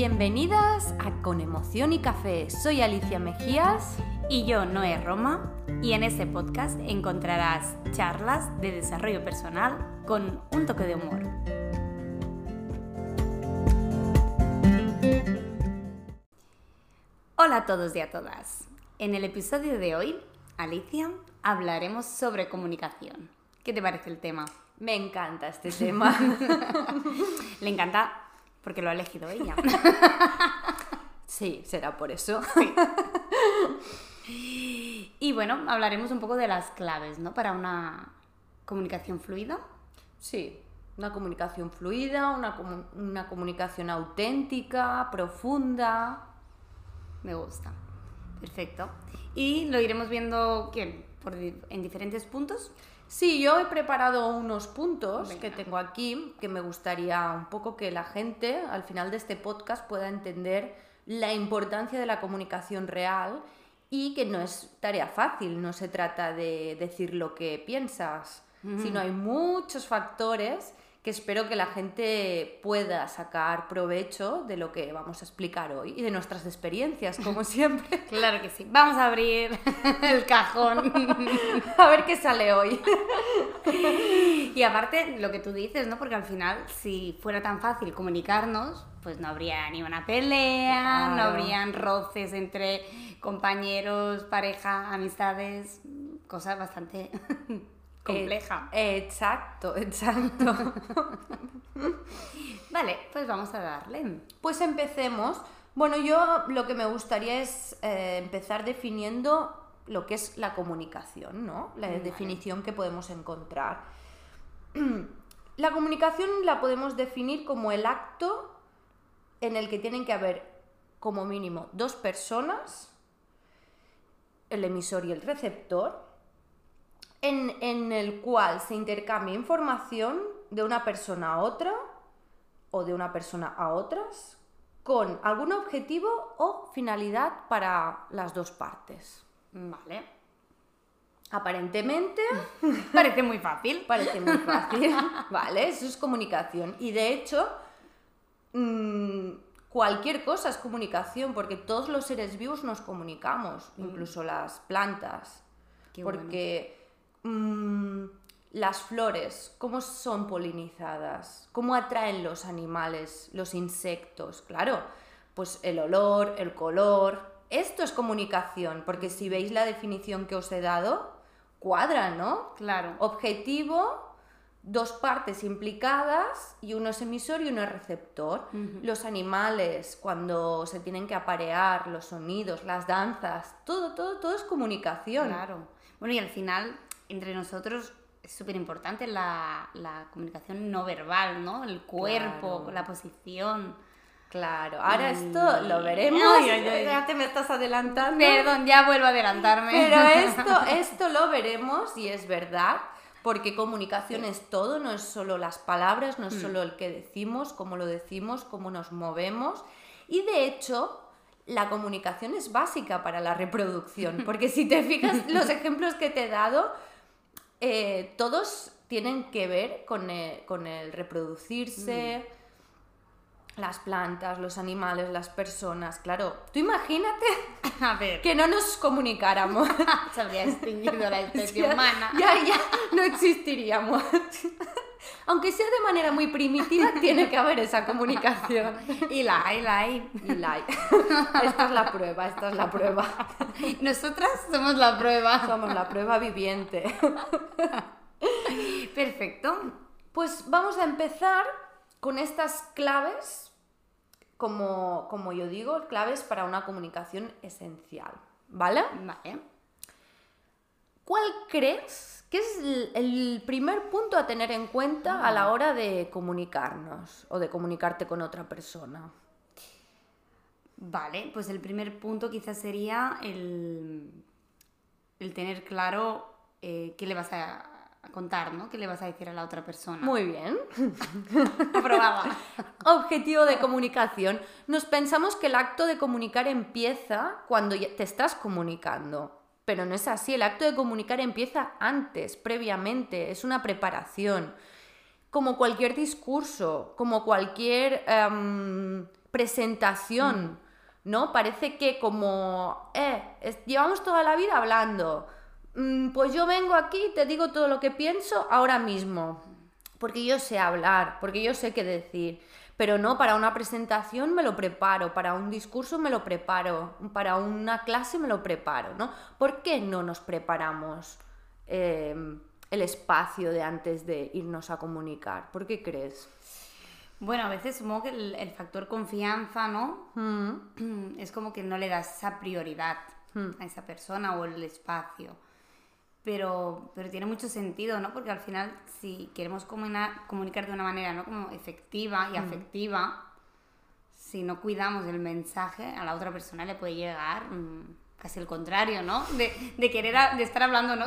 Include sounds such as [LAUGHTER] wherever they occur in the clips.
Bienvenidas a Con Emoción y Café. Soy Alicia Mejías. Y yo, Noé Roma, y en este podcast encontrarás charlas de desarrollo personal con un toque de humor. Hola a todos y a todas. En el episodio de hoy, Alicia, hablaremos sobre comunicación. ¿Qué te parece el tema? Me encanta este tema. [LAUGHS] Le encanta porque lo ha elegido ella. [LAUGHS] sí, será por eso. [LAUGHS] Y bueno, hablaremos un poco de las claves, ¿no? Para una comunicación fluida. Sí, una comunicación fluida, una, una comunicación auténtica, profunda. Me gusta. Perfecto. Y lo iremos viendo ¿qué? Por, en diferentes puntos. Sí, yo he preparado unos puntos que tengo aquí que me gustaría un poco que la gente al final de este podcast pueda entender la importancia de la comunicación real y que no es tarea fácil, no se trata de decir lo que piensas, sino hay muchos factores que espero que la gente pueda sacar provecho de lo que vamos a explicar hoy y de nuestras experiencias, como [LAUGHS] siempre. claro que sí. Vamos a abrir [LAUGHS] el cajón. [LAUGHS] a ver qué sale hoy. y aparte, lo que tú dices, ¿no? Porque al final, si fuera tan fácil comunicarnos, pues no habría ni una pelea, no habrían roces entre compañeros, pareja, amistades, cosas bastante compleja. exacto, [LAUGHS] exacto. vale, pues vamos a darle. Pues empecemos. Bueno, yo lo que me gustaría es eh, empezar definiendo lo que es la comunicación, ¿no? La definición que podemos encontrar. [CLEARS THROAT] La comunicación la podemos definir como el acto en el que tienen que haber como mínimo dos personas, el emisor y el receptor, en, el cual se intercambia información de una persona a otra o de una persona a otras con algún objetivo o finalidad para las dos partes. Vale. Aparentemente [LAUGHS] parece muy fácil. Parece muy fácil. [LAUGHS] vale, eso es comunicación. Y de hecho, mm, cualquier cosa es comunicación, porque todos los seres vivos nos comunicamos, mm. incluso las plantas. porque Mm, las flores, cómo son polinizadas, cómo atraen los animales, los insectos, claro, pues el olor, el color, esto es comunicación, porque si veis la definición que os he dado, cuadra, ¿no? Claro. Objetivo, dos partes implicadas y uno es emisor y uno es receptor. Los animales, cuando se tienen que aparear, los sonidos, las danzas, todo, todo, todo es comunicación. Claro. Bueno, y al final entre nosotros es súper importante la, comunicación no verbal, ¿no? El cuerpo, la posición. Claro, ahora esto lo veremos. Ya te me estás adelantando. Perdón, ya vuelvo a adelantarme. Pero esto, [LAUGHS] esto lo veremos y es verdad, porque comunicación es todo, no es solo las palabras, no es mm. solo el que decimos, cómo lo decimos, cómo nos movemos. Y de hecho, la comunicación es básica para la reproducción, [LAUGHS] porque si te fijas, los ejemplos que te he dado eh, todos tienen que ver con el, reproducirse, mm. las plantas, los animales, las personas. Claro, tú imagínate [LAUGHS] A ver. que no nos comunicáramos. [LAUGHS] Se habría extinguido la [LAUGHS] especie humana. Ya, ya, no existiríamos. Aunque sea de manera muy primitiva, [LAUGHS] tiene que haber esa comunicación. Y la hay, la hay. Y la hay. Esta es la prueba, esta es la prueba. Nosotras somos la prueba. Somos la prueba viviente. Perfecto. Pues vamos a empezar con estas claves, como, como yo digo, claves para una comunicación esencial. ¿Vale? Vale. ¿Cuál crees ¿Qué es el primer punto a tener en cuenta a la hora de comunicarnos o de comunicarte con otra persona? Vale, pues el primer punto quizás sería el, el tener claro eh, qué le vas a, contar, ¿no? ¿Qué le vas a decir a la otra persona? Muy bien. [LAUGHS] Aprobada. Objetivo de comunicación. Nos pensamos que el acto de comunicar empieza cuando te estás comunicando. Pero no es así, el acto de comunicar empieza antes, previamente, es una preparación. Como cualquier discurso, como cualquier em, presentación, ¿no? Parece que como, eh, es- llevamos toda la vida hablando, Mm, pues yo vengo aquí y te digo todo lo que pienso ahora mismo, porque yo sé hablar, porque yo sé qué decir. Pero no, para una presentación me lo preparo, para un discurso me lo preparo, para una clase me lo preparo, ¿no? ¿Por qué no nos preparamos eh, el espacio de antes de irnos a comunicar? ¿Por qué crees? Bueno, a veces supongo que el, el factor confianza, ¿no? Mm, [CLEARS THROAT] Es como que no le das esa prioridad a esa persona o el espacio. Pero, pero tiene mucho sentido, ¿no? Porque al final, si queremos comuna- comunicar de una manera, ¿no? Como efectiva y afectiva, si no cuidamos el mensaje, a la otra persona le puede llegar mm, casi el contrario, ¿no? De, de querer, a- de estar hablando, ¿no?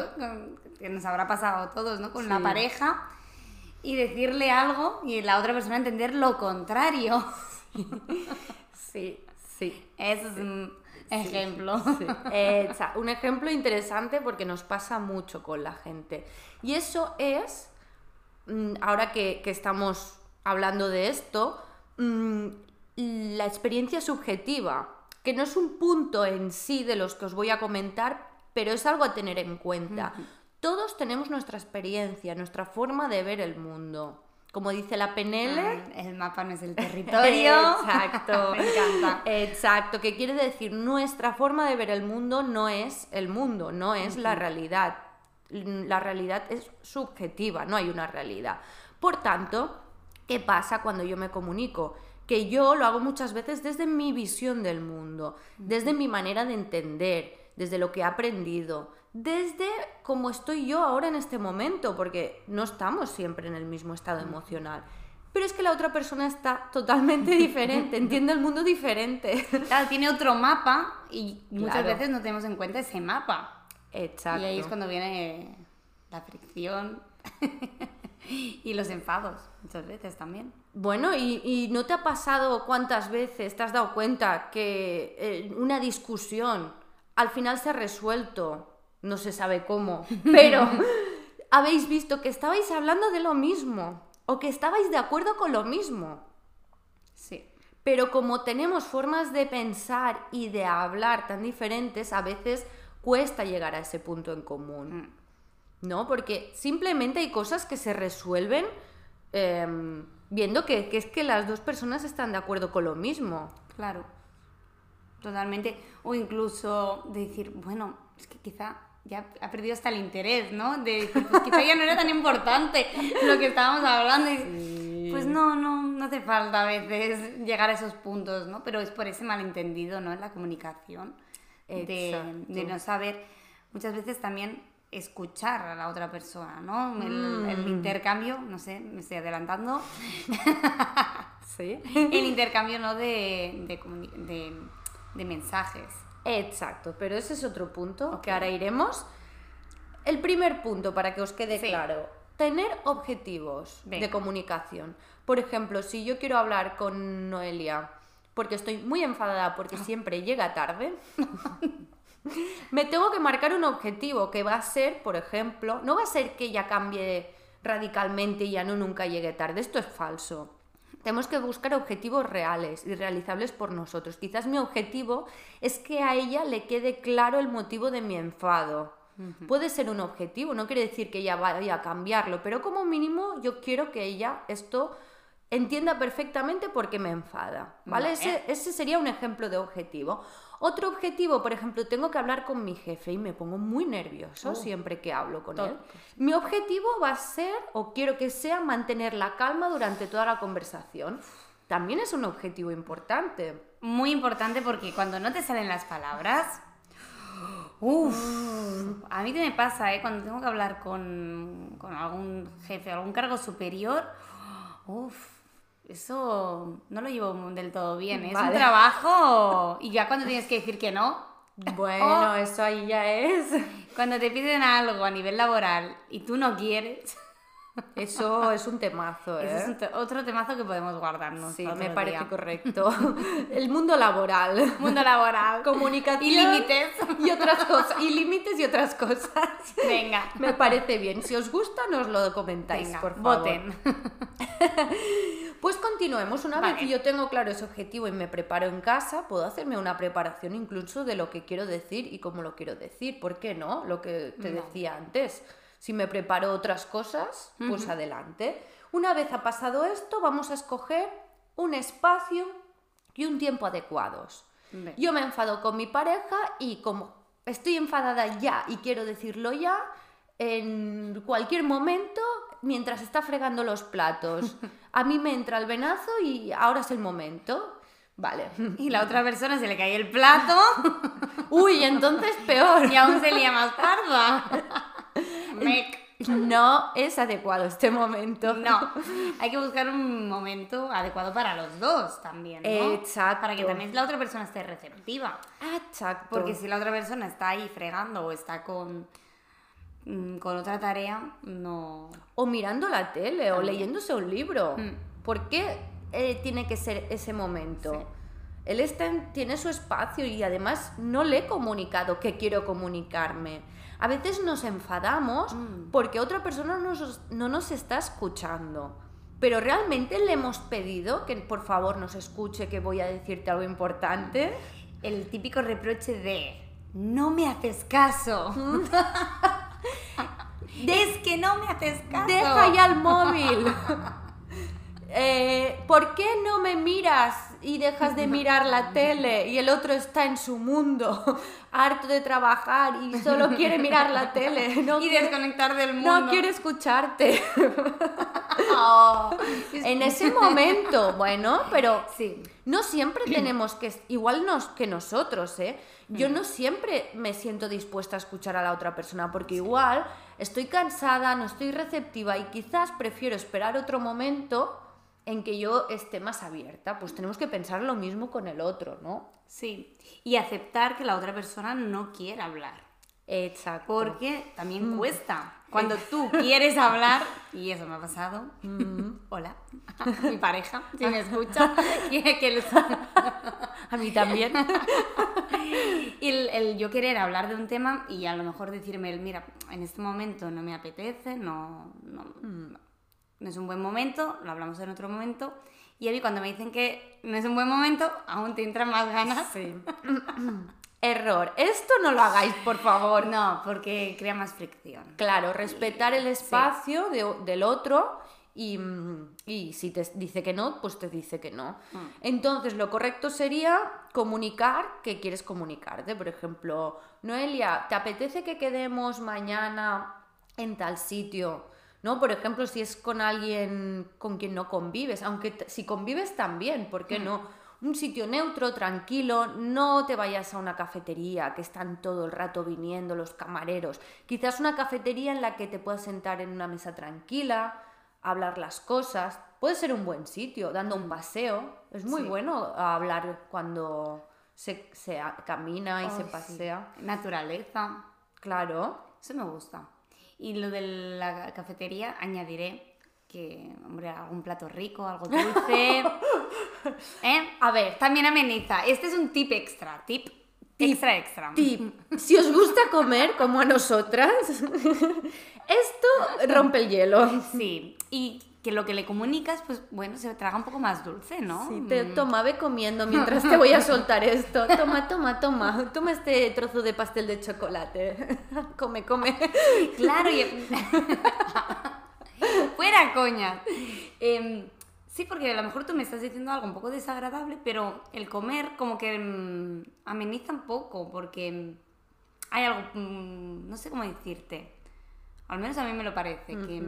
Que nos habrá pasado a todos, ¿no? Con la Sí. pareja y decirle algo y la otra persona entender lo contrario. [LAUGHS] Sí, sí. Es un ejemplo. Sí. [LAUGHS] Eh, un ejemplo interesante porque nos pasa mucho con la gente. Y eso es, mm, ahora que, que estamos hablando de esto, mm, la experiencia subjetiva, que no es un punto en sí de los que os voy a comentar, pero es algo a tener en cuenta. Todos tenemos nuestra experiencia, nuestra forma de ver el mundo. Como dice la PNL, Ah, El mapa no es el [LAUGHS] territorio. Exacto. [LAUGHS] Me encanta. Exacto, que quiere decir nuestra forma de ver el mundo no es el mundo, no es la realidad. La realidad es subjetiva, no hay una realidad. Por tanto, ¿qué pasa cuando yo me comunico? Que yo lo hago muchas veces desde mi visión del mundo, desde mi manera de entender, desde lo que he aprendido, desde cómo estoy yo ahora en este momento, porque no estamos siempre en el mismo estado emocional. Pero es que la otra persona está totalmente [LAUGHS] diferente, entiende el mundo diferente. [LAUGHS] Claro, tiene otro mapa y muchas Claro. veces no tenemos en cuenta ese mapa. Exacto. Y ahí es cuando viene la fricción [LAUGHS] y los enfados, muchas veces también. Bueno, ¿y, y no te ha pasado cuántas veces te has dado cuenta que eh, una discusión al final se ha resuelto? No se sabe cómo, pero [LAUGHS] habéis visto que estabais hablando de lo mismo o que estabais de acuerdo con lo mismo. Sí. Pero como tenemos formas de pensar y de hablar tan diferentes, a veces cuesta llegar a ese punto en común. Mm. ¿No? Porque simplemente hay cosas que se resuelven em, viendo que, que es que las dos personas están de acuerdo con lo mismo. Claro, totalmente. O incluso de decir, bueno, es que quizá ya ha perdido hasta el interés, ¿no? De pues quizá ya no era tan importante lo que estábamos hablando. Y, Pues no, no, no hace falta a veces llegar a esos puntos, ¿no? Pero es por ese malentendido, ¿no? En la comunicación. De, de no saber, muchas veces también escuchar a la otra persona, ¿no? El, el intercambio, no sé, me estoy adelantando. [LAUGHS] Sí. el intercambio, ¿no? De, de- de mensajes. Exacto, pero ese es otro punto que ahora iremos. El primer punto, para que os quede Sí. claro, tener objetivos Venga. de comunicación. Por ejemplo, si yo quiero hablar con Noelia porque estoy muy enfadada porque siempre llega tarde, [LAUGHS] me tengo que marcar un objetivo que va a ser, por ejemplo, no va a ser que ella cambie radicalmente y ya no nunca llegue tarde, esto es falso. Tenemos que buscar objetivos reales y realizables por nosotros. Quizás mi objetivo es que a ella le quede claro el motivo de mi enfado. Puede ser un objetivo, no quiere decir que ella vaya a cambiarlo, pero como mínimo yo quiero que ella esto entienda perfectamente por qué me enfada. ¿Vale? Vale. Ese, ese sería un ejemplo de objetivo. Otro objetivo, por ejemplo, tengo que hablar con mi jefe y me pongo muy nervioso siempre que hablo con él. Mi objetivo va a ser, o quiero que sea, mantener la calma durante toda la conversación. También es un objetivo importante. Muy importante porque cuando no te salen las palabras. Uf, a mí qué me pasa, ¿eh? Cuando tengo que hablar con, con algún jefe, algún cargo superior, uf, eso no lo llevo del todo bien. ¿eh? Es un Vale. trabajo y ya cuando tienes que decir que no, Bueno, [LAUGHS] eso ahí ya es. cuando te piden algo a nivel laboral y tú no quieres, [LAUGHS] Eso es un temazo, ¿eh? es un te- otro temazo que podemos guardarnos. Sí, me parece día. correcto. [LAUGHS] El mundo laboral. Mundo laboral. Comunicación. Y límites. Y otras cosas. Y límites y otras cosas. Venga. Me parece bien. Si os gusta, nos lo comentáis, Venga, por favor. voten. Pues continuemos. Una vez que yo tengo claro ese objetivo y me preparo en casa, puedo hacerme una preparación incluso de lo que quiero decir y cómo lo quiero decir. ¿Por qué no? Lo que te No. decía antes. Si me preparo otras cosas, pues adelante. Una vez ha pasado esto, vamos a escoger un espacio y un tiempo adecuados. Yo me enfado con mi pareja y como estoy enfadada ya y quiero decirlo ya, en cualquier momento, mientras está fregando los platos, [LAUGHS] a mí me entra el venazo y ahora es el momento. Vale. Y la otra [LAUGHS] persona se le cae el plato Uy, entonces peor. y aún se lía más parda. Mec. No es adecuado este momento. No, hay que buscar un momento adecuado para los dos también, ¿no? Exacto. Para que también la otra persona esté receptiva. Exacto. Porque si la otra persona está ahí fregando o está con, con otra tarea, no... O mirando la tele o leyéndose un libro. Mm. ¿Por qué eh, tiene que ser ese momento? Sí. Él está en- tiene su espacio y además no le he comunicado que quiero comunicarme. A veces nos enfadamos Mm. porque otra persona nos- no nos está escuchando. Pero realmente le hemos pedido que por favor nos escuche, que voy a decirte algo importante. El típico reproche de... No me haces caso. [LAUGHS] [LAUGHS] es que no me haces caso. Deja ya el móvil. [LAUGHS] Eh, ¿Por qué no me miras y dejas de mirar la tele y el otro está en su mundo, [LAUGHS] harto de trabajar y solo quiere mirar la tele? [LAUGHS] No, Y quiere, desconectar del mundo. no quiere escucharte. Oh. [LAUGHS] En ese momento, bueno, pero Sí. no siempre [CLEARS THROAT] tenemos que, igual nos, que nosotros, ¿eh? Yo no siempre me siento dispuesta a escuchar a la otra persona porque igual estoy cansada, no estoy receptiva y quizás prefiero esperar otro momento en que yo esté más abierta. Pues tenemos que pensar lo mismo con el otro, ¿no? Sí. Y aceptar que la otra persona no quiere hablar. Exacto. Porque también cuesta. Cuando tú quieres hablar, [LAUGHS] y eso me ha pasado. [LAUGHS] Hola, [LAUGHS] mi pareja, si me escucha, que, que A mí también. y el, el yo querer hablar de un tema y a lo mejor decirme, el, mira, en este momento no me apetece, no, no, no, no es un buen momento, lo hablamos en otro momento. Y a mí cuando me dicen que no es un buen momento, aún te entran más ganas. Sí. [LAUGHS] Error. Esto no lo hagáis, por favor. No, porque crea más fricción. Claro, respetar el espacio de- del otro y, mm, y si te dice que no, pues te dice que no. Entonces, lo correcto sería comunicar que quieres comunicarte. Por ejemplo, Noelia, ¿te apetece que quedemos mañana en tal sitio? ¿No? Por ejemplo, si es con alguien con quien no convives, aunque si convives también, ¿por qué no? Un sitio neutro, tranquilo, no te vayas a una cafetería que están todo el rato viniendo los camareros. Quizás una cafetería en la que te puedas sentar en una mesa tranquila, hablar las cosas. Puede ser un buen sitio, dando un paseo. Es muy Sí. bueno hablar cuando se, se camina y se Oh, sí. pasea. Naturaleza. Claro. Eso me gusta. Y lo de la cafetería, añadiré que, hombre, algún plato rico, algo dulce. [LAUGHS] ¿Eh? A ver, También ameniza. Este es un tip extra. Tip, extra extra. Tip, si os gusta comer como a nosotras, [LAUGHS] esto rompe el hielo. Sí. Y que lo que le comunicas, pues bueno, se traga un poco más dulce, ¿no? Sí, te, Mm. toma, ve comiendo mientras te [LAUGHS] voy a soltar esto. Toma, toma, toma. Toma este trozo de pastel de chocolate. [LAUGHS] come, come. Claro, y... [LAUGHS] Fuera coña. Em, sí, porque a lo mejor tú me estás diciendo algo un poco desagradable, pero el comer como que mm, ameniza un poco, porque mm, hay algo, mm, no sé cómo decirte, al menos a mí me lo parece, que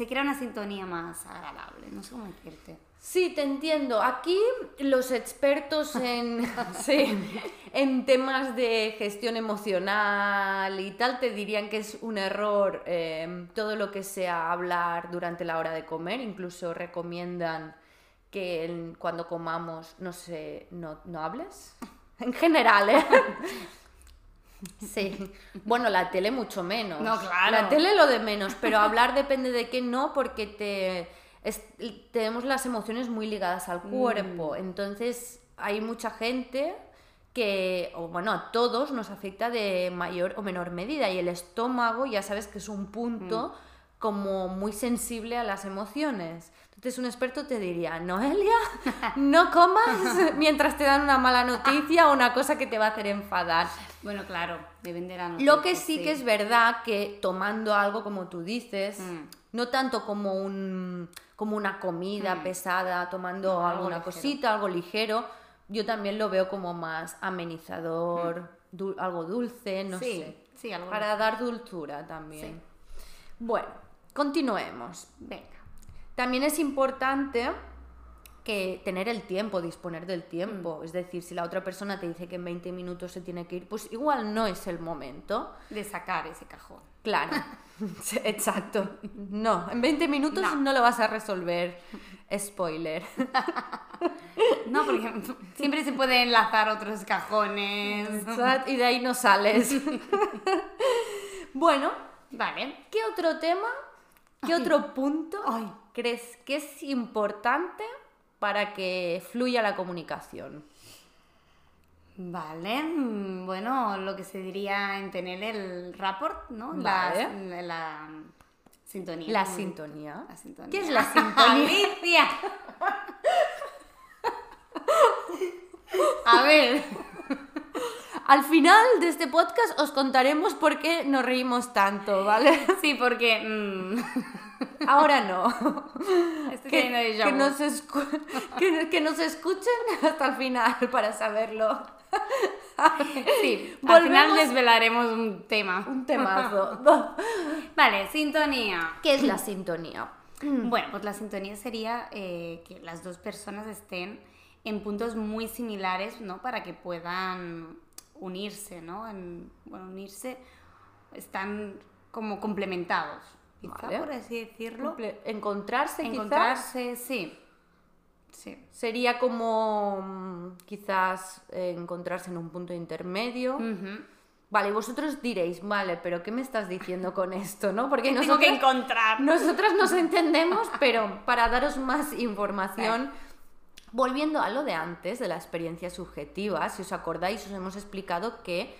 se crea una sintonía más agradable, no sé cómo decirte. Sí, te entiendo. Aquí los expertos en, [LAUGHS] sí, en temas de gestión emocional y tal te dirían que es un error eh, todo lo que sea hablar durante la hora de comer. Incluso recomiendan que el- cuando comamos no, se, no, no hables. [LAUGHS] En general, ¿eh? [LAUGHS] Sí. Bueno, la tele mucho menos. No, claro. La tele lo de menos, pero hablar depende de qué no, porque te es- tenemos las emociones muy ligadas al cuerpo. Entonces, hay mucha gente que, o bueno, a todos nos afecta de mayor o menor medida. Y el estómago, ya sabes que es un punto como muy sensible a las emociones. Entonces un experto te diría, Noelia, no comas mientras te dan una mala noticia o una cosa que te va a hacer enfadar. Bueno, claro, deben de la Lo que sí, que es verdad que tomando algo como tú dices, Mm. no tanto como un como una comida Mm. pesada, tomando No, alguna cosita, algo ligero, yo también lo veo como más amenizador, dul- algo dulce, no Mm. Sí, sé. sí, algo Para dar dulzura también. Bueno, continuemos. Venga. También es importante que tener el tiempo, disponer del tiempo. Es decir, si la otra persona te dice que en 20 minutos se tiene que ir, pues igual no es el momento. De sacar ese cajón. Claro, [LAUGHS] exacto. No, en 20 minutos no. No. lo vas a resolver. Spoiler. [LAUGHS] No, porque siempre se puede enlazar otros cajones. Y de ahí no sales. [LAUGHS] Bueno, Vale. ¿qué otro tema, qué otro punto Ay. Crees que es importante para que fluya la comunicación? Vale, mm, bueno, lo que se diría en tener el rapport, ¿no? Vale. La, la sintonía. La sintonía. La sintonía. ¿Qué es la [LAUGHS] sintonía? A ver, Al final de este podcast os contaremos por qué nos reímos tanto, ¿vale? sí, porque mm, Ahora no. [LAUGHS] estoy Que, que nos [LAUGHS] que- que nos escuchen hasta el final para saberlo. Sí, [LAUGHS] al final Volvemos- desvelaremos un tema. Un temazo. Vale, sintonía. ¿Qué es la sintonía? [CLEARS THROAT] Bueno, pues la sintonía sería eh, que las dos personas estén en puntos muy similares, ¿no? Para que puedan unirse, ¿no? En- bueno, unirse, están como complementados, quizá Vale. por así decirlo. Comple- Encontrarse, quizás. Encontrarse, sí. Sí. Sería como mm, quizás eh, encontrarse en un punto intermedio. Ujú. Vale, y vosotros diréis, vale, pero ¿qué me estás diciendo con esto, no? Porque [LAUGHS] Tengo nosotros, que encontrar. nosotras nos [LAUGHS] entendemos, pero para daros más información, volviendo a lo de antes, de la experiencia subjetiva, si os acordáis, os hemos explicado que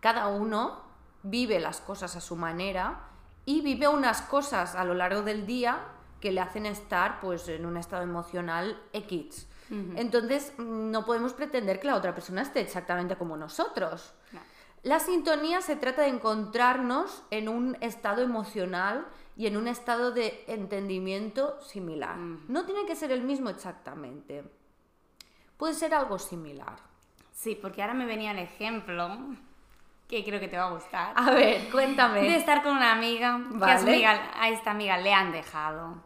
cada uno vive las cosas a su manera y vive unas cosas a lo largo del día que le hacen estar pues en un estado emocional X. Entonces, no podemos pretender que la otra persona esté exactamente como nosotros. No. La sintonía se trata de encontrarnos en un estado emocional y en un estado de entendimiento similar. No tiene que ser el mismo exactamente. Puede ser algo similar. Sí, porque ahora me venía el ejemplo que creo que te va a gustar. A ver, De cuéntame. estar con una amiga, que a, su Vale. amiga- a esta amiga le han dejado.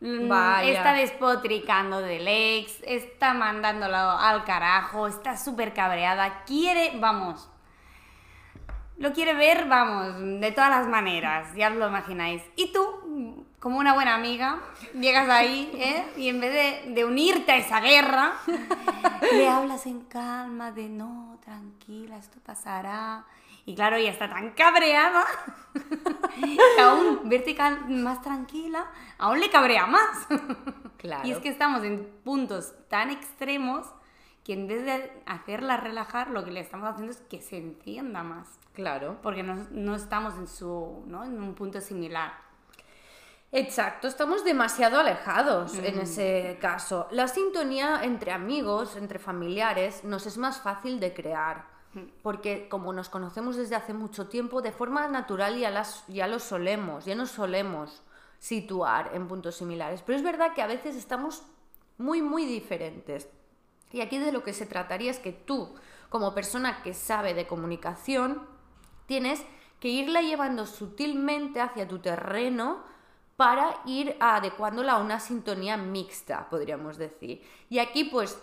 Mm, Vaya. Está despotricando del ex, está mandándolo al carajo, está súper cabreada, quiere, vamos, lo quiere ver, vamos, de todas las maneras, ya os lo imagináis. Y tú, como una buena amiga, llegas ahí, ¿eh? Y en vez de, de unirte a esa guerra, [LAUGHS] le hablas en calma de no, tranquila, esto pasará. Y claro, ella está tan cabreada [LAUGHS] que aún verte cal- más tranquila, aún le cabrea más. Claro. Y es que estamos en puntos tan extremos que en vez de hacerla relajar, lo que le estamos haciendo es que se encienda más. Claro. Porque no, no estamos en, su, ¿no? en un punto similar. Exacto, estamos demasiado alejados en ese caso. La sintonía entre amigos, entre familiares, nos es más fácil de crear. Porque como nos conocemos desde hace mucho tiempo, de forma natural ya, las, ya lo solemos, ya nos solemos situar en puntos similares. Pero es verdad que a veces estamos muy, muy diferentes. Y aquí de lo que se trataría es que tú, como persona que sabe de comunicación, tienes que irla llevando sutilmente hacia tu terreno para ir adecuándola a una sintonía mixta, podríamos decir. Y aquí pues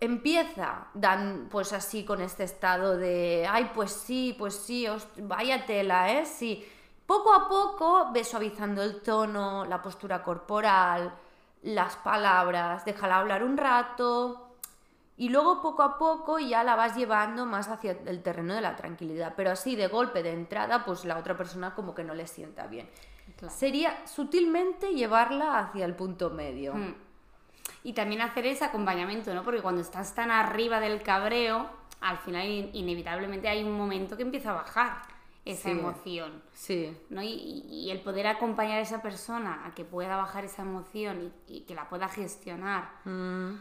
empieza dan pues así con este estado de ay pues sí pues sí os- vaya tela eh sí poco a poco ves suavizando el tono la postura corporal las palabras déjala hablar un rato y luego poco a poco ya la vas llevando más hacia el terreno de la tranquilidad. Pero así de golpe de entrada pues la otra persona como que no le sienta bien. Claro. sería sutilmente llevarla hacia el punto medio. Mm. Y también hacer ese acompañamiento, ¿no? Porque cuando estás tan arriba del cabreo, al final in- inevitablemente hay un momento que empieza a bajar. esa emoción. Sí. ¿no? Y, el poder acompañar a esa persona a que pueda bajar esa emoción y, que la pueda gestionar mm.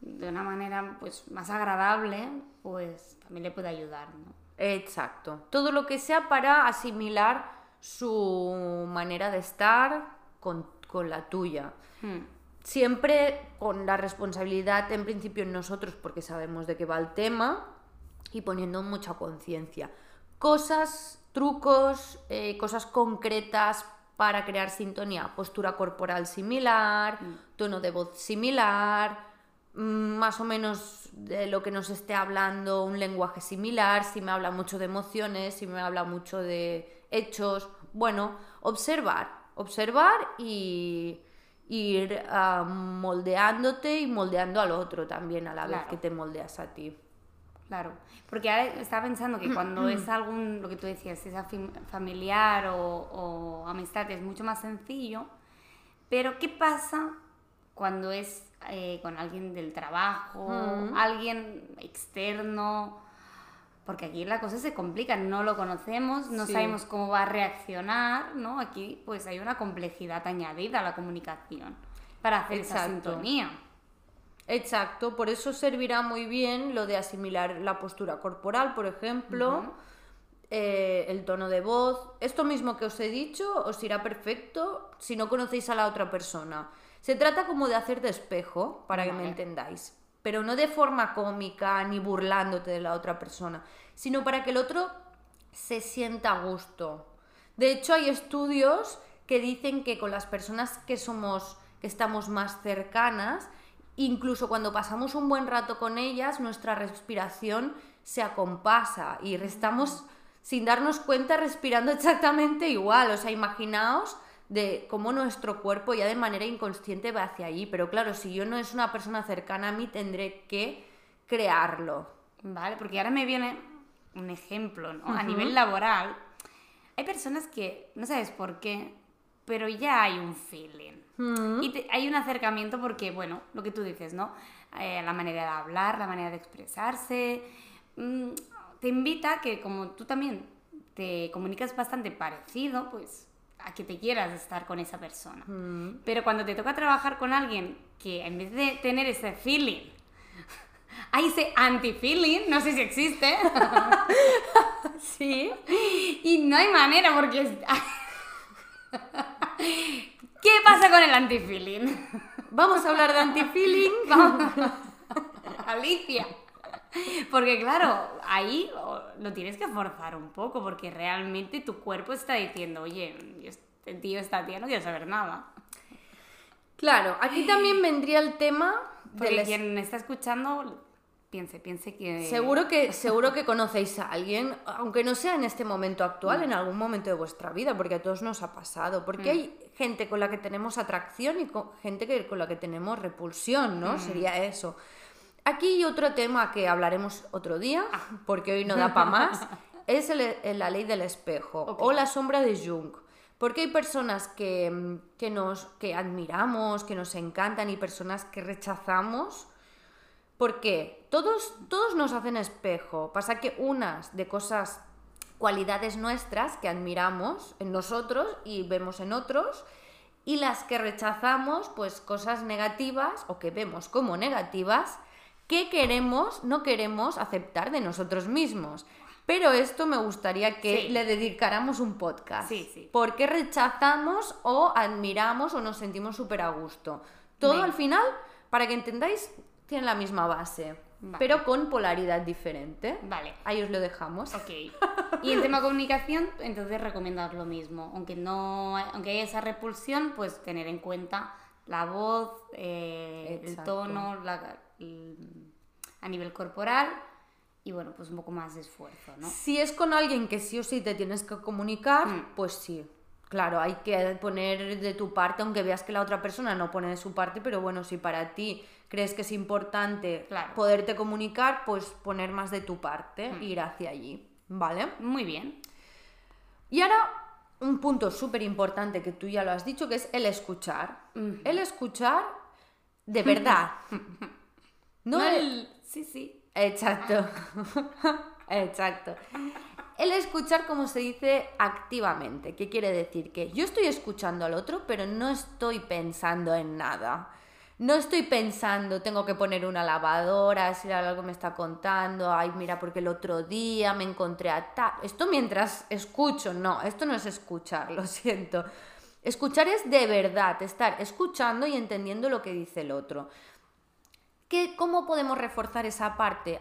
de una manera pues más agradable, pues también le puede ayudar, ¿no? Exacto. Todo lo que sea para asimilar su manera de estar con, la tuya. Hmm. Siempre con la responsabilidad en principio en nosotros porque sabemos de qué va el tema y poniendo mucha conciencia. Cosas, trucos, eh, cosas concretas para crear sintonía. Postura corporal similar, hmm. tono de voz similar, Mm, más o menos de lo que nos esté hablando, un lenguaje similar, si me habla mucho de emociones, si me habla mucho de hechos. Bueno, observar, observar y ir ah, moldeándote y moldeando al otro también a la vez que te moldeas a ti. Claro, porque ahora estaba pensando que cuando [CLEARS THROAT] es algún, lo que tú decías, es familiar o, o amistad, es mucho más sencillo, pero ¿qué pasa cuando es eh, con alguien del trabajo, alguien externo, porque aquí la cosa se complica, no lo conocemos, no sabemos cómo va a reaccionar, ¿no? Aquí pues hay una complejidad añadida a la comunicación para hacer esa sintonía. Exacto, por eso servirá muy bien lo de asimilar la postura corporal, por ejemplo, eh, el tono de voz. Esto mismo que os he dicho os irá perfecto si no conocéis a la otra persona. Se trata como de hacer de espejo, para que me entendáis, pero no de forma cómica ni burlándote de la otra persona, sino para que el otro se sienta a gusto. De hecho, hay estudios que dicen que con las personas que somos, que estamos más cercanas, incluso cuando pasamos un buen rato con ellas, nuestra respiración se acompasa y estamos sin darnos cuenta respirando [LAUGHS] exactamente igual. O sea, imaginaos de cómo nuestro cuerpo ya de manera inconsciente va hacia allí. Pero claro, si yo no es una persona cercana a mí, tendré que crearlo. Vale, porque ahora me viene un ejemplo, ¿no? A nivel laboral, hay personas que no sabes por qué, pero ya hay un feeling. Y hay un acercamiento porque, bueno, lo que tú dices, ¿no? Eh, la manera de hablar, la manera de expresarse, mm, te invita a que como tú también te comunicas bastante parecido, pues a que te quieras estar con esa persona. Mm. Pero cuando te toca trabajar con alguien que en vez de tener ese feeling, [LAUGHS] hay ese anti-feeling, no sé si existe. [LAUGHS] sí. Y no hay manera porque... [LAUGHS] ¿Qué pasa con el anti-feeling? Vamos a hablar de anti-feeling. Alicia. [LAUGHS] Porque claro, ahí lo tienes que forzar un poco, porque realmente tu cuerpo está diciendo, oye, este tío, esta tía no quiere saber nada. Claro, aquí también [GASPS] vendría el tema de quien está escuchando piense, piense que... Seguro que, [LAUGHS] seguro que conocéis a alguien, aunque no sea en este momento actual, en algún momento de vuestra vida, porque a todos nos ha pasado, porque mm. hay gente con la que tenemos atracción y gente con la que tenemos repulsión, ¿no? Mm. Sería eso. Aquí hay otro tema que hablaremos otro día, ah. porque hoy no da para más, [LAUGHS] es la ley del espejo o la sombra de Jung. Porque hay personas que, nos, que admiramos, que nos encantan y personas que rechazamos. Porque todos, todos nos hacen espejo. Pasa que unas de cosas, cualidades nuestras que admiramos en nosotros y vemos en otros, y las que rechazamos, pues cosas negativas o que vemos como negativas, qué queremos, no queremos aceptar de nosotros mismos. Pero esto me gustaría que le dedicáramos un podcast. Sí, sí. ¿Por qué rechazamos o admiramos o nos sentimos súper a gusto? Todo al final, para que entendáis, tiene la misma base. Pero con polaridad diferente. Vale. Ahí os lo dejamos. Ok. [LAUGHS] Y en tema comunicación, entonces recomendar lo mismo. Aunque no aunque haya esa repulsión, pues tener en cuenta la voz, eh, el tono, la, a nivel corporal y bueno, pues un poco más de esfuerzo, ¿no? Si es con alguien que sí o sí te tienes que comunicar, mm. pues sí. Claro, hay que poner de tu parte, aunque veas que la otra persona no pone de su parte, pero bueno, si para ti crees que es importante poderte comunicar, pues poner más de tu parte, mm. ir hacia allí, ¿vale? Muy bien. Y ahora un punto súper importante que tú ya lo has dicho, que es el escuchar. El escuchar de verdad. [LAUGHS] No, el... Sí, sí. Exacto. [LAUGHS] Exacto. el escuchar, como se dice, activamente. ¿Qué quiere decir? Que yo estoy escuchando al otro, pero no estoy pensando en nada. No estoy pensando, tengo que poner una lavadora, si algo me está contando, ay, mira, porque el otro día me encontré a tal. Esto mientras escucho, no, esto no es escuchar, lo siento. Escuchar es de verdad, estar escuchando y entendiendo lo que dice el otro. ¿Qué, ¿Cómo podemos reforzar esa parte?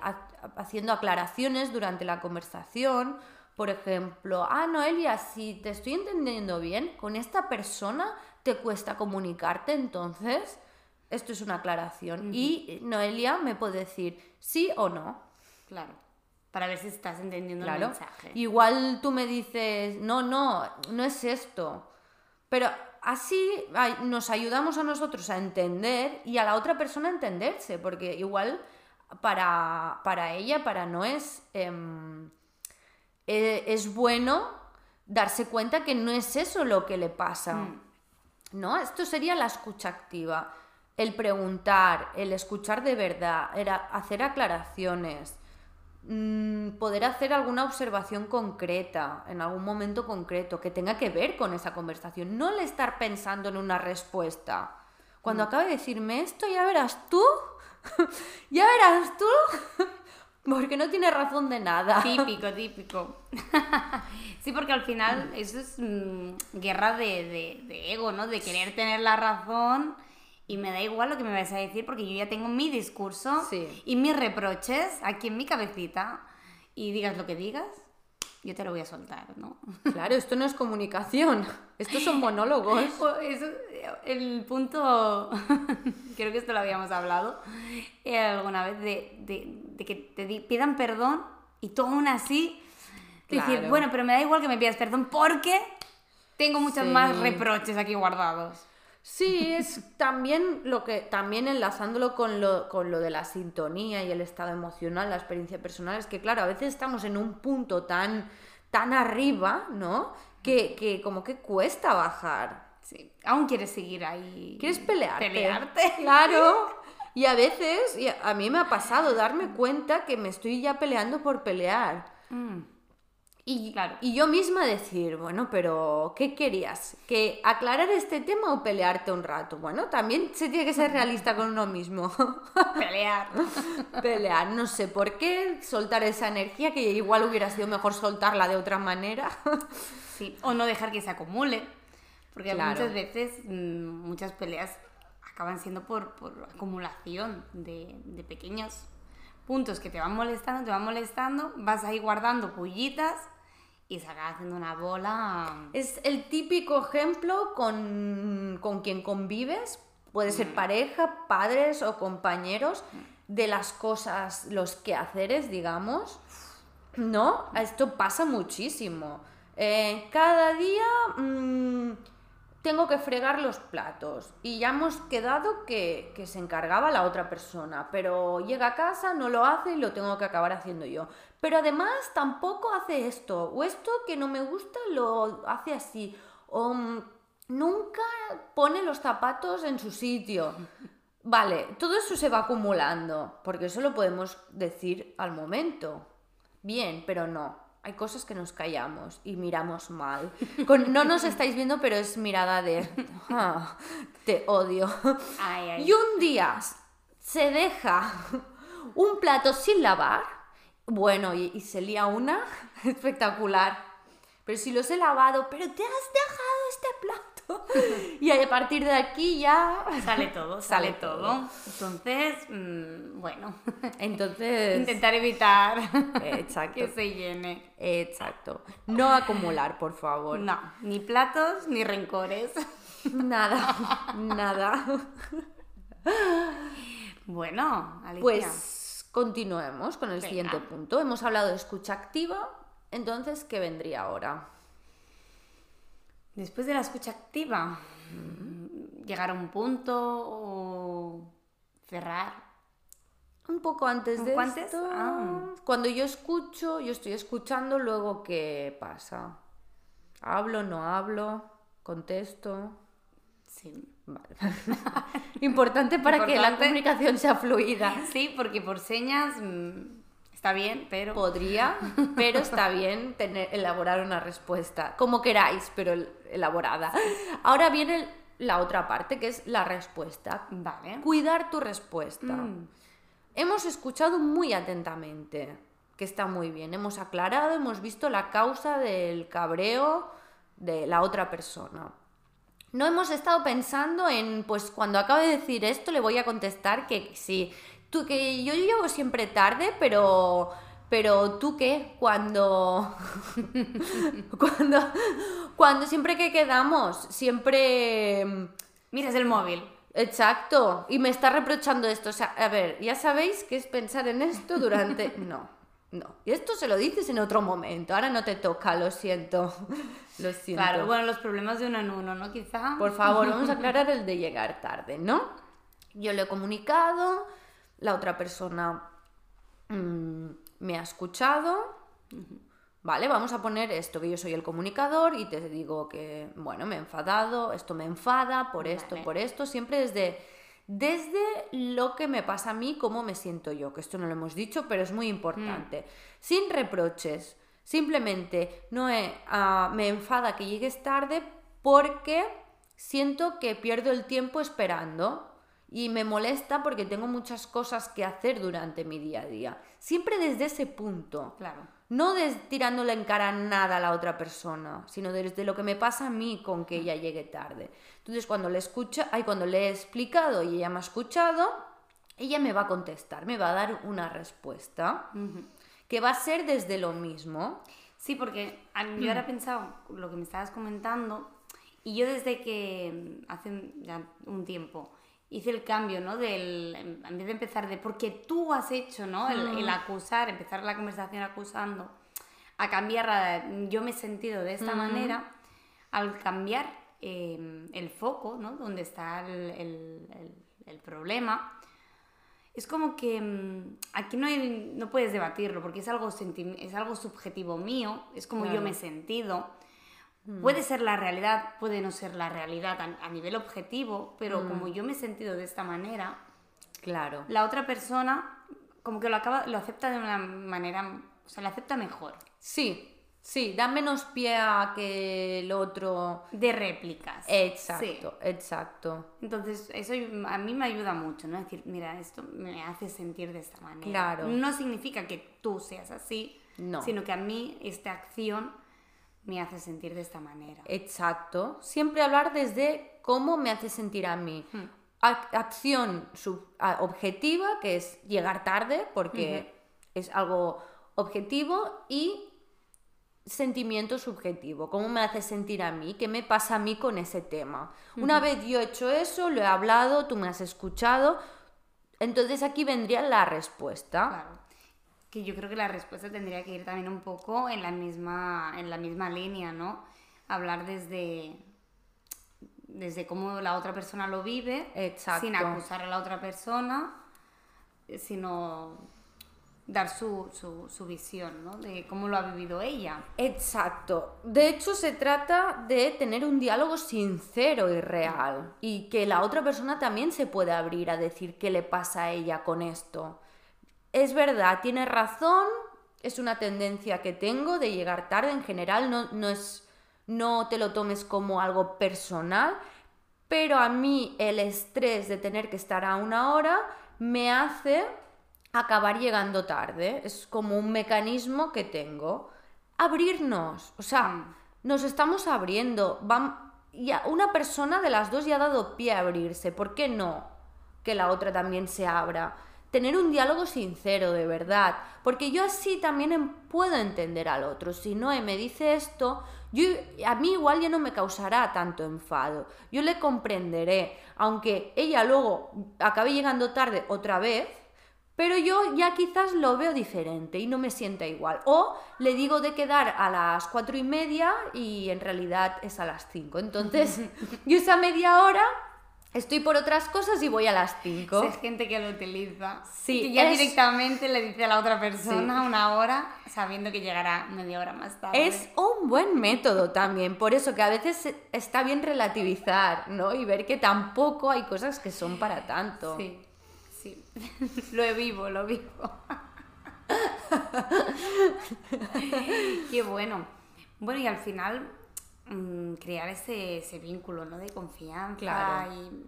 Haciendo aclaraciones durante la conversación. Por ejemplo, ah, Noelia, si te estoy entendiendo bien, con esta persona te cuesta comunicarte, entonces esto es una aclaración. Y Noelia me puede decir sí o no. Claro. Para ver si estás entendiendo el mensaje. Igual tú me dices, no, no, no es esto. Pero así nos ayudamos a nosotros a entender y a la otra persona a entenderse, porque igual para, para ella, para no es, em, e, es bueno darse cuenta que no es eso lo que le pasa. Mm. ¿No? Esto sería la escucha activa el preguntar, el escuchar de verdad, era hacer aclaraciones, poder hacer alguna observación concreta en algún momento concreto que tenga que ver con esa conversación, no el estar pensando en una respuesta. Cuando mm. acabe de decirme esto, ya verás tú, [LAUGHS] ya verás tú, [LAUGHS] porque no tiene razón de nada. Típico, [LAUGHS] típico. sí, porque al final eso es mm, guerra de, de ego, ¿no? De querer tener la razón y me da igual lo que me vais a decir porque yo ya tengo mi discurso y mis reproches aquí en mi cabecita y digas lo que digas, yo te lo voy a soltar, ¿no? Claro, esto no es comunicación, estos son monólogos. [LAUGHS] el punto, [LAUGHS] creo que esto lo habíamos hablado eh, alguna vez, de, de, que te pidan perdón y tú aún así decir, bueno, pero me da igual que me pidas perdón porque tengo muchos más reproches aquí guardados. Sí, es también lo que, también enlazándolo con lo, con lo de la sintonía y el estado emocional, la experiencia personal, es que claro, a veces estamos en un punto tan, tan arriba, ¿no? Que, que como que cuesta bajar. Sí, aún quieres seguir ahí. ¿Quieres pelearte? Pelearte. [LAUGHS] Claro. Y a veces, a mí me ha pasado darme cuenta que me estoy ya peleando por pelear. Mm. Y, y yo misma decir, bueno, pero ¿qué querías? ¿Que aclarar este tema o pelearte un rato? Bueno, también se tiene que ser [LAUGHS] realista con uno mismo. [LAUGHS] Pelear. Pelear, no sé por qué, soltar esa energía que igual hubiera sido mejor soltarla de otra manera. sí, o no dejar que se acumule. Porque muchas veces mm, muchas peleas acaban siendo por, por acumulación de, de pequeños puntos que te van molestando, te van molestando, vas ahí guardando pullitas y se acaba haciendo una bola. Es el típico ejemplo con, quien convives, puede ser mm. pareja, padres o compañeros, de las cosas, los quehaceres, digamos. ¿No? Esto pasa muchísimo. Eh, cada día mm, tengo que fregar los platos y ya hemos quedado que, que, se encargaba la otra persona, pero llega a casa, no lo hace y lo tengo que acabar haciendo yo. Pero además tampoco hace esto, o esto que no me gusta lo hace así, o mm, nunca pone los zapatos en su sitio. [LAUGHS] Vale, todo eso se va acumulando, porque eso lo podemos decir al momento. Bien, pero no. Hay cosas que nos callamos y miramos mal. no nos estáis viendo, pero es mirada de... Ah, te odio. Y un día se deja un plato sin lavar bueno, y, se lía una [LAUGHS] espectacular. Pero si los he lavado, pero te has dejado este plato. [LAUGHS] y a partir de aquí ya... Sale todo, [LAUGHS] sale, todo. Entonces, mm, bueno. Entonces... Intentar evitar [LAUGHS] Exacto. que se llene. Exacto. No acumular, por favor. No, ni platos ni rencores. Nada, nada. Bueno, Alicia. Pues Continuemos con el siguiente punto. Hemos hablado de escucha activa, entonces, ¿qué vendría ahora? Después de la escucha activa, llegar a un punto o cerrar. Un poco antes de esto, ah. Cuando yo escucho, yo estoy escuchando, luego ¿qué pasa? ¿Hablo, no hablo? ¿Contesto? Sí. [LAUGHS] Importante para que la comunicación sea fluida. Sí, porque por señas mm, Está bien, pero... Podría, [LAUGHS] pero está bien tener, elaborar una respuesta, como queráis, pero elaborada. Ahora viene la otra parte, que es la respuesta. Vale. Cuidar tu respuesta. Mm. Hemos escuchado muy atentamente, que está muy bien. Hemos aclarado, hemos visto la causa del cabreo de la otra persona. No hemos estado pensando en, pues cuando acabe de decir esto, le voy a contestar que sí. Tú, que yo llego siempre tarde, pero. Pero tú qué, cuando. [LAUGHS] cuando. Cuando siempre que quedamos, siempre. Miras el móvil. Exacto. Y me está reprochando esto. O sea, a ver, ya sabéis qué es pensar en esto durante. [LAUGHS] No, no. Y esto se lo dices en otro momento. Ahora no te toca, lo siento. Lo siento. Claro, bueno, los problemas de uno en uno, ¿no? Quizá. Por favor, vamos a [LAUGHS] aclarar el de llegar tarde, ¿no? Yo le he comunicado, la otra persona mm, me ha escuchado. Vale, vamos a poner esto, que yo soy el comunicador y te digo que, bueno, me he enfadado, esto me enfada, por esto, Vale. por esto, siempre desde, desde lo que me pasa a mí, cómo me siento yo, que esto no lo hemos dicho, pero es muy importante. Sin reproches, simplemente no he- ah, me enfada que llegues tarde porque siento que pierdo el tiempo esperando y me molesta porque tengo muchas cosas que hacer durante mi día a día. Siempre desde ese punto. Claro. No des- tirándole en cara nada a la otra persona, sino desde lo que me pasa a mí con que ella llegue tarde. Entonces, cuando le escucha, ay, cuando le he explicado y ella me ha escuchado, ella me va a contestar, me va a dar una respuesta que va a ser desde lo mismo. Sí, porque a mí- yo ahora he pensado lo que me estabas comentando y yo desde que mm, hace ya un tiempo hice el cambio, ¿no? Del, en vez de empezar de porque tú has hecho, ¿no? El, el acusar, empezar la conversación acusando, a cambiar, a, yo me he sentido de esta manera, al cambiar eh, el foco, ¿no? Donde está el, el- el- problema, es como que mm, aquí no, hay- no puedes debatirlo porque es algo, es algo subjetivo mío, es como yo Claro. me he sentido. Puede ser la realidad, puede no ser la realidad a, a nivel objetivo, pero como yo me he sentido de esta manera, Claro. la otra persona como que lo, acaba, lo acepta de una manera, o sea, lo acepta mejor. Sí, sí, da menos pie a que el otro... De réplicas. Exacto, Sí. exacto. Entonces, eso a mí me ayuda mucho, ¿no? Decir, mira, esto me hace sentir de esta manera. Claro. No significa que tú seas así, No. sino que a mí esta acción me hace sentir de esta manera. Exacto. Siempre hablar desde cómo me hace sentir a mí. Ac- acción sub- objetiva, que es llegar tarde, porque es algo objetivo, y sentimiento subjetivo, cómo me hace sentir a mí, qué me pasa a mí con ese tema. Una vez yo he hecho eso, lo he hablado, tú me has escuchado, entonces aquí vendría la respuesta. Claro. Que yo creo que la respuesta tendría que ir también un poco en la misma, en la misma línea, ¿no? Hablar desde, desde cómo la otra persona lo vive, Exacto. sin acusar a la otra persona, sino dar su, su, su visión, ¿no? De cómo lo ha vivido ella. Exacto. De hecho, se trata de tener un diálogo sincero y real. Y que la otra persona también se pueda abrir a decir qué le pasa a ella con esto. Es verdad, tiene razón, es una tendencia que tengo de llegar tarde en general, no, no es. No te lo tomes como algo personal, pero a mí el estrés de tener que estar a una hora me hace acabar llegando tarde. Es como un mecanismo que tengo. Abrirnos. O sea, nos estamos abriendo. Ya, una persona de las dos ya ha dado pie a abrirse. ¿Por qué no que la otra también se abra? Tener un diálogo sincero, de verdad. Porque yo así también em- puedo entender al otro. Si Noé me dice esto, yo, a mí igual ya no me causará tanto enfado. Yo le comprenderé. Aunque ella luego acabe llegando tarde otra vez, pero yo ya quizás lo veo diferente y no me sienta igual. O le digo de quedar a las cuatro y media y en realidad es a las cinco. Entonces, [LAUGHS] yo esa media hora estoy por otras cosas y voy a las cinco. Si es gente que lo utiliza. Sí, Que ya es- directamente le dice a la otra persona una hora, sabiendo que llegará media hora más tarde. Es un buen método también, por eso que a veces está bien relativizar, ¿no? Y ver que tampoco hay cosas que son para tanto. Sí, sí. [LAUGHS] lo vivo, lo vivo. [LAUGHS] Qué bueno. Bueno, y al final crear ese, ese vínculo, ¿no? De confianza Claro. y,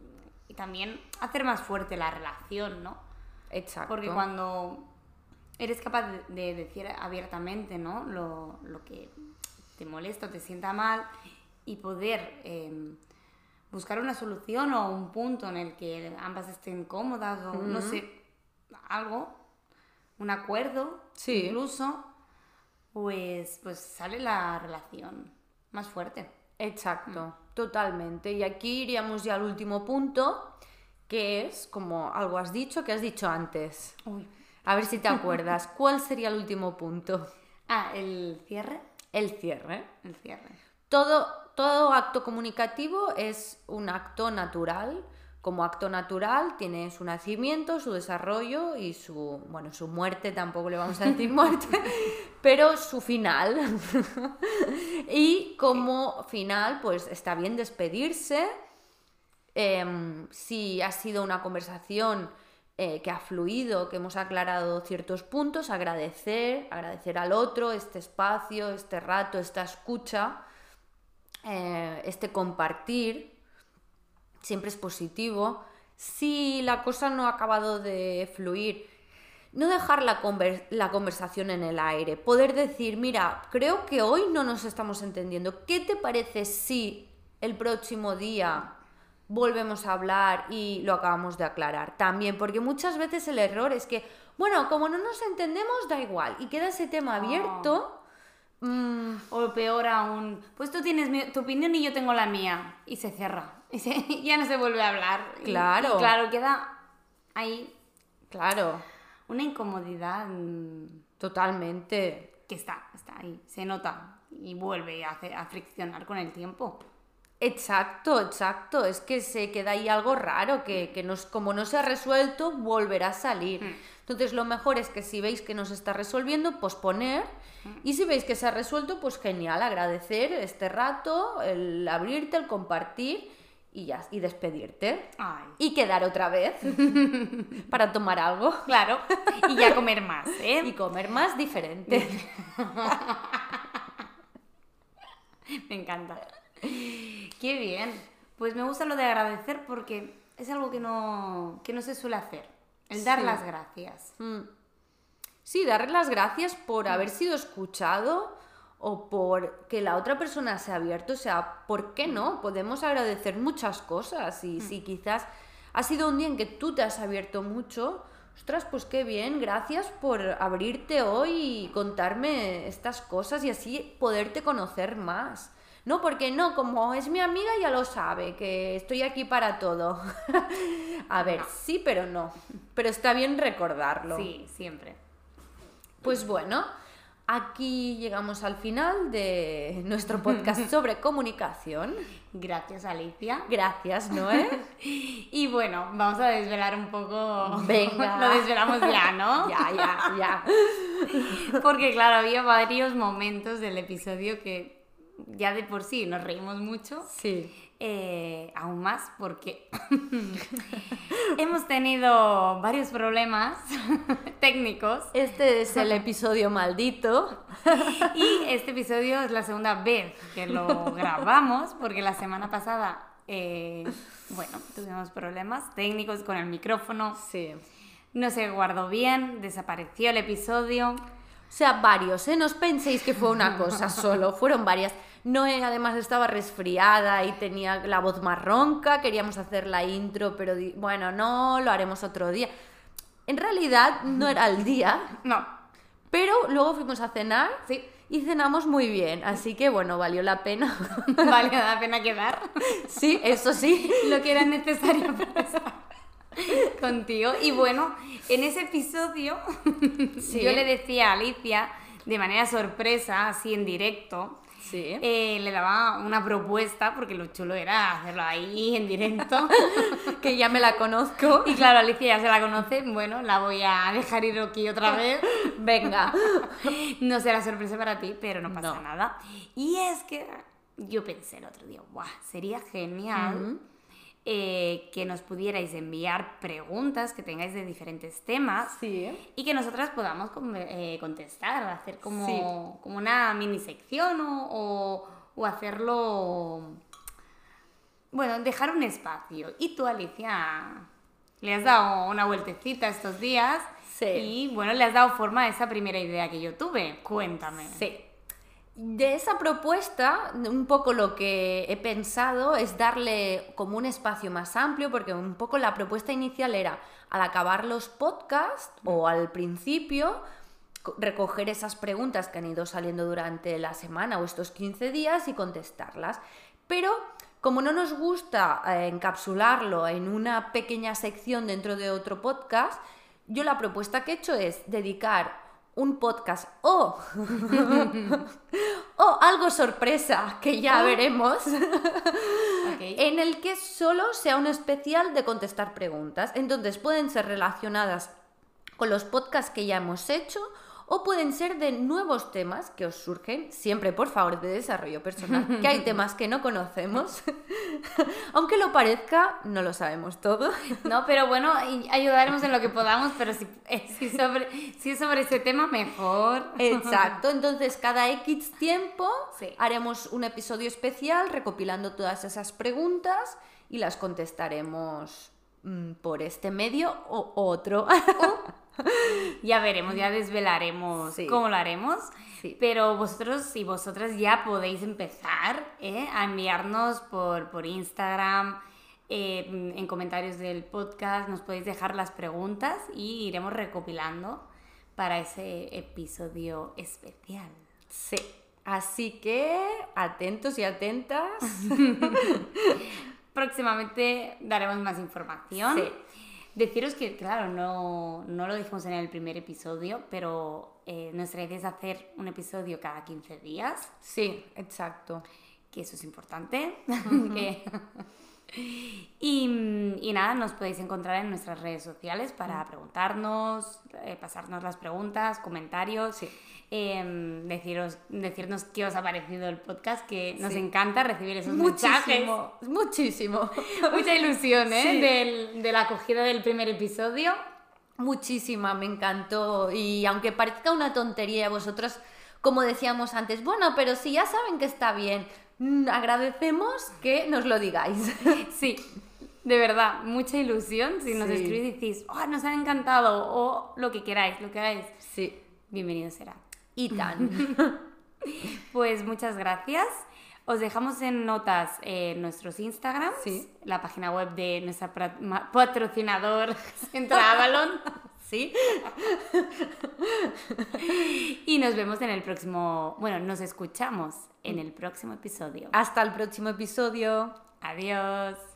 y también hacer más fuerte la relación, ¿no? Exacto. Porque cuando eres capaz de, de decir abiertamente, ¿no? Lo, lo que te molesta o te sienta mal y poder eh, buscar una solución o un punto en el que ambas estén cómodas o no sé, algo, un acuerdo, Sí. incluso, pues, pues sale la relación más fuerte. Exacto, totalmente. Y aquí iríamos ya al último punto, que es, como algo has dicho, que has dicho antes. Uy. A ver si te acuerdas. [LAUGHS] ¿Cuál sería el último punto? Ah, el cierre. El cierre. El cierre. Todo, todo acto comunicativo es un acto natural. Como acto natural tiene su nacimiento, su desarrollo y su, bueno, su muerte, tampoco le vamos a decir [LAUGHS] muerte, pero su final. [LAUGHS] y como final, pues está bien despedirse. Em, si ha sido una conversación eh, que ha fluido, que hemos aclarado ciertos puntos, agradecer, agradecer al otro este espacio, este rato, esta escucha, eh, este compartir, siempre es positivo. Si la cosa no ha acabado de fluir, no dejar la, conver- la conversación en el aire, poder decir, mira, creo que hoy no nos estamos entendiendo. ¿Qué te parece si el próximo día volvemos a hablar y lo acabamos de aclarar? También, porque muchas veces el error es que, bueno, como no nos entendemos, da igual, y queda ese tema abierto. Mm, O peor aún, pues tú tienes mi- tu opinión y yo tengo la mía. Y se cierra. Y se- [LAUGHS] ya no se vuelve a hablar. Claro. Y, claro, queda ahí claro, una incomodidad mm, totalmente. que está, está ahí. Se nota y vuelve a, hacer- a friccionar con el tiempo. Exacto, exacto. Es que se queda ahí algo raro, que, que nos, como no se ha resuelto, volverá a salir. Mm. Entonces lo mejor es que si veis que no se está resolviendo, posponer. Y si veis que se ha resuelto, pues genial, agradecer este rato, el abrirte, el compartir y ya, y despedirte. Ay. Y quedar otra vez [LAUGHS] para tomar algo Claro. Y ya comer más, ¿eh? [LAUGHS] y comer más diferente. [LAUGHS] Me encanta. Qué bien. Pues me gusta lo de agradecer porque es algo que no, que no se suele hacer. El dar Sí. las gracias. Mm. Sí, darle las gracias por haber sido escuchado o por que la otra persona se ha abierto. O sea, ¿por qué no? Podemos agradecer muchas cosas. Y si quizás ha sido un día en que tú te has abierto mucho, ostras, pues qué bien, gracias por abrirte hoy y contarme estas cosas y así poderte conocer más. No, porque no, como es mi amiga ya lo sabe, que estoy aquí para todo. [LAUGHS] A ver, sí, pero no. Pero está bien recordarlo. Sí, siempre. Pues bueno, aquí llegamos al final de nuestro podcast [LAUGHS] sobre comunicación. Gracias, Alicia. Gracias, Noé. [LAUGHS] Y bueno, vamos a desvelar un poco. Venga. [LAUGHS] Lo desvelamos ya, ¿no? Ya, ya, ya. Porque claro, había varios momentos del episodio que ya de por sí nos reímos mucho. Sí. Eh, aún más porque [LAUGHS] hemos tenido varios problemas [LAUGHS] técnicos Este es el episodio maldito. [LAUGHS] y este episodio es la segunda vez que lo grabamos porque la semana pasada, eh, bueno, tuvimos problemas técnicos con el micrófono, Sí. no se guardó bien, desapareció el episodio. O sea, varios, ¿eh? No os penséis que fue una cosa solo, fueron varias. Noé además estaba resfriada y tenía la voz más ronca, queríamos hacer la intro, pero bueno, no, lo haremos otro día. En realidad no era el día, No, pero luego fuimos a cenar sí, y cenamos muy bien, así que bueno, valió la pena. [LAUGHS] vale la pena quedar. sí, eso sí. lo que era necesario para estar contigo. Y bueno, en ese episodio Sí. yo le decía a Alicia, de manera sorpresa, así en directo, Sí. eh, le daba una propuesta, porque lo chulo era hacerlo ahí en directo. [LAUGHS] que ya me la conozco. Y claro, Alicia ya se la conoce, bueno, la voy a dejar ir aquí otra vez. Venga. No será sorpresa para ti, pero no pasa No. nada. Y es que yo pensé el otro día, guau, sería genial eh, que nos pudierais enviar preguntas que tengáis de diferentes temas Sí. y que nosotras podamos eh, contestar, hacer como, como una mini sección o, o- o hacerlo... Bueno, dejar un espacio. Y tú, Alicia, le has dado una vueltecita estos días Sí. y bueno, le has dado forma a esa primera idea que yo tuve. Cuéntame. Sí. De esa propuesta, un poco lo que he pensado es darle como un espacio más amplio, porque un poco la propuesta inicial era al acabar los podcasts o al principio co- recoger esas preguntas que han ido saliendo durante la semana o estos 15 días y contestarlas. Pero como no nos gusta eh, encapsularlo en una pequeña sección dentro de otro podcast, yo la propuesta que he hecho es dedicar un podcast o, [LAUGHS] o algo sorpresa que ya Oh. veremos en el que solo sea un especial de contestar preguntas. Entonces pueden ser relacionadas con los podcasts que ya hemos hecho o pueden ser de nuevos temas que os surgen, siempre por favor de desarrollo personal, [LAUGHS] que hay temas que no conocemos. [LAUGHS] Aunque lo parezca, no lo sabemos todo. [LAUGHS] No, pero bueno, ayudaremos en lo que podamos, pero si, eh, si, sobre, si es sobre ese tema, mejor. Exacto, entonces cada X tiempo Sí. haremos un episodio especial recopilando todas esas preguntas y las contestaremos mm, por este medio o otro. [LAUGHS] Ya veremos, ya desvelaremos Sí. cómo lo haremos. Sí. Pero vosotros y vosotras ya podéis empezar ¿eh? a enviarnos por, por Instagram, eh, en comentarios del podcast, nos podéis dejar las preguntas y iremos recopilando para ese episodio especial. Sí, así que atentos y atentas. [LAUGHS] Próximamente daremos más información. Sí. Deciros que, claro, no, no lo dijimos en el primer episodio, pero eh, nuestra idea es hacer un episodio cada 15 días, Sí, exacto. que eso es importante. [LAUGHS] Que- y, y nada, nos podéis encontrar en nuestras redes sociales para preguntarnos, eh, pasarnos las preguntas, comentarios, Sí. em, deciros, decirnos qué os ha parecido el podcast, que nos Sí. encanta recibir esos mensajes. Muchísimo, muchísimo. [LAUGHS] Mucha ilusión, ¿eh? Sí. Del- de la acogida del primer episodio. Muchísima, me encantó. Y aunque parezca una tontería, vosotros, como decíamos antes, bueno, pero si ya saben que está bien, agradecemos que nos lo digáis. [LAUGHS] Sí, de verdad, mucha ilusión. Si nos Sí. escribís y decís, oh, nos ha encantado, o lo que queráis, lo que hagáis, Sí. bienvenido será. Y tan. [LAUGHS] Pues muchas gracias. Os dejamos en notas eh, nuestros Instagrams, Sí. la página web de ma- patrocinador [LAUGHS] Centro Avalon. ¿Sí? [LAUGHS] Y nos vemos en el próximo, bueno, nos escuchamos en el próximo episodio. Hasta el próximo episodio. Adiós.